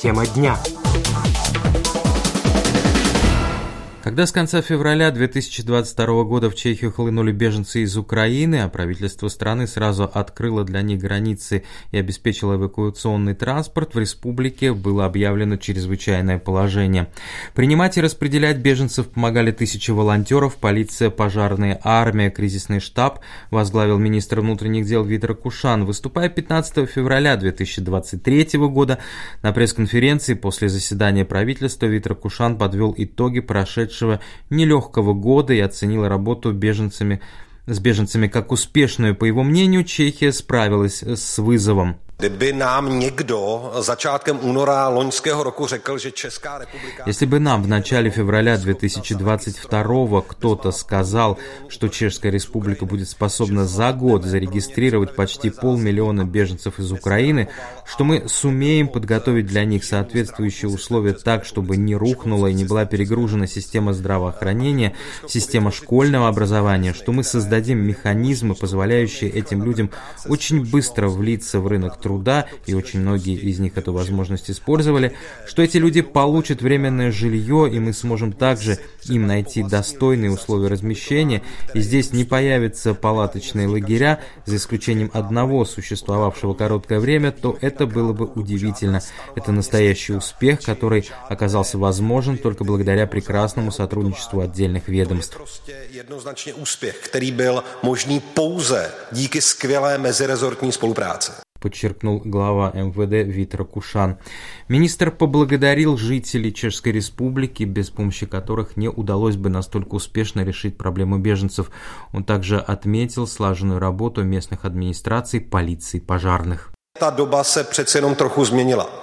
Тема дня. Когда с конца февраля 2022 года в Чехию хлынули беженцы из Украины, а правительство страны сразу открыло для них границы и обеспечило эвакуационный транспорт, в республике было объявлено чрезвычайное положение. Принимать и распределять беженцев помогали тысячи волонтеров, полиция, пожарная армия, кризисный штаб, возглавил министр внутренних дел Витер Кушан. Выступая 15 февраля 2023 года на пресс-конференции после заседания правительства, Витер Кушан подвел итоги прошедшего прошедшего нелегкого года и оценила работу беженцами, с беженцами как успешную. По его мнению, Чехия справилась с вызовом. Kdyby nám někdo začátkem února loňského roku řekl, že Česká republika... Если бы нам в начале февраля 2022 кто-то сказал, что Чешская республика будет способна за год зарегистрировать почти полмиллиона беженцев из Украины, что мы сумеем подготовить для них соответствующие условия так, чтобы не рухнула и не была перегружена система здравоохранения, система школьного образования, что мы создадим механизмы, позволяющие этим людям очень быстро влиться в рынок труда, труда, и очень многие из них эту возможность использовали, что эти люди получат временное жилье, и мы сможем также им найти достойные условия размещения, и здесь не появятся палаточные лагеря, за исключением одного существовавшего короткое время, то это было бы удивительно. Это настоящий успех, который оказался возможен только благодаря прекрасному сотрудничеству отдельных ведомств. Jednoznačně úspěch, který byl možný pouze díky skvělé mezirezortní spolupráci подчеркнул глава МВД Витер Кушан. Министр поблагодарил жителей Чешской Республики, без помощи которых не удалось бы настолько успешно решить проблему беженцев. Он также отметил слаженную работу местных администраций, полиции, пожарных. Ta doba se přece jenom trochu změnila.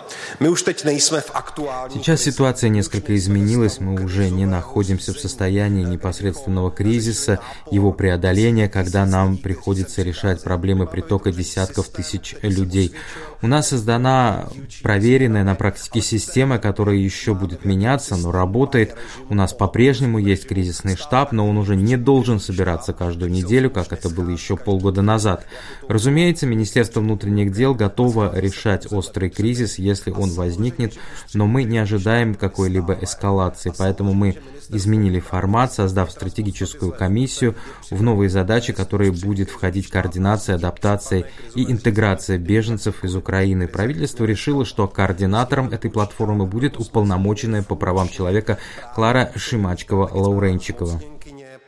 Сейчас ситуация несколько изменилась, мы уже не находимся в состоянии непосредственного кризиса, его преодоления, когда нам приходится решать проблемы притока десятков тысяч людей. У нас создана проверенная на практике система, которая еще будет меняться, но работает. У нас по-прежнему есть кризисный штаб, но он уже не должен собираться каждую неделю, как это было еще полгода назад. Разумеется, Министерство внутренних дел готово решать острый кризис, если он возникнет, но мы не ожидаем какой-либо эскалации, поэтому мы изменили формат, создав стратегическую комиссию в новые задачи, которые будет входить координация, адаптация и интеграция беженцев из Украины. Правительство решило, что координатором этой платформы будет уполномоченная по правам человека Клара Шимачкова-Лауренчикова.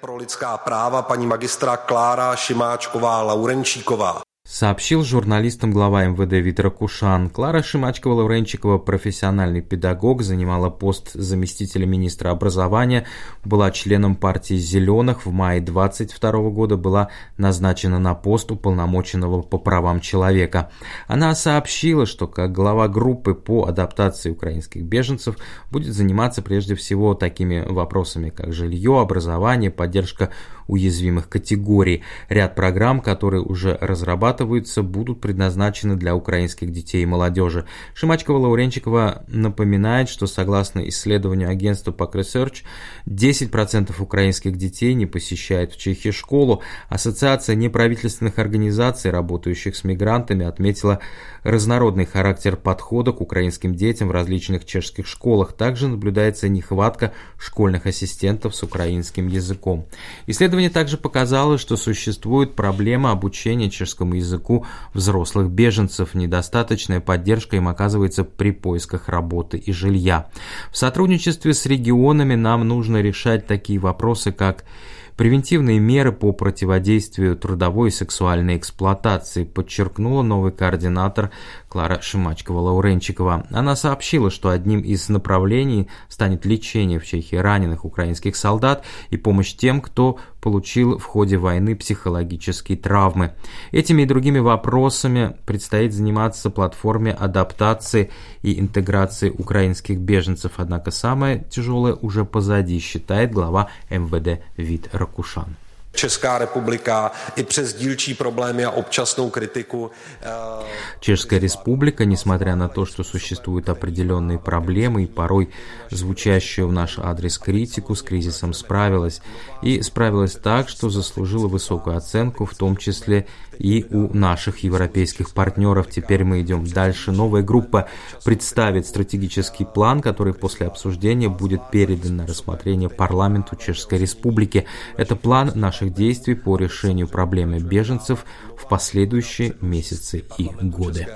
Pro lidská práva paní magistra Klára Šimáčková-Laurenčíková сообщил журналистам глава МВД Витер Кушан. Клара Шимачкова-Лавренчикова, профессиональный педагог, занимала пост заместителя министра образования, была членом партии «Зеленых», в мае 22 года была назначена на пост уполномоченного по правам человека. Она сообщила, что как глава группы по адаптации украинских беженцев будет заниматься прежде всего такими вопросами, как жилье, образование, поддержка уязвимых категорий. Ряд программ, которые уже разрабатываются, будут предназначены для украинских детей и молодежи. Шимачкова-Лауренчикова напоминает, что согласно исследованию агентства Pack Research, 10% украинских детей не посещают в Чехии школу. Ассоциация неправительственных организаций, работающих с мигрантами, отметила разнородный характер подхода к украинским детям в различных чешских школах. Также наблюдается нехватка школьных ассистентов с украинским языком. Исследование Исследование также показало, что существует проблема обучения чешскому языку взрослых беженцев. Недостаточная поддержка им оказывается при поисках работы и жилья. В сотрудничестве с регионами нам нужно решать такие вопросы, как Превентивные меры по противодействию трудовой и сексуальной эксплуатации подчеркнула новый координатор Клара Шимачкова-Лауренчикова. Она сообщила, что одним из направлений станет лечение в Чехии раненых украинских солдат и помощь тем, кто получил в ходе войны психологические травмы. Этими и другими вопросами предстоит заниматься платформе адаптации и интеграции украинских беженцев, однако самое тяжелое уже позади, считает глава МВД Вит Ракушан. Česká republika и přes dílčí problémy a občasnou критику. Чешская республика, несмотря на то, что существуют определенные проблемы и порой звучащую в наш адрес критику, с кризисом справилась. И справилась так, что заслужила высокую оценку, в том числе и у наших европейских партнеров. Теперь мы идем дальше. Новая группа представит стратегический план, который после обсуждения будет передан на рассмотрение парламенту Чешской Республики. Это план наших действий по решению проблемы беженцев в последующие месяцы и годы.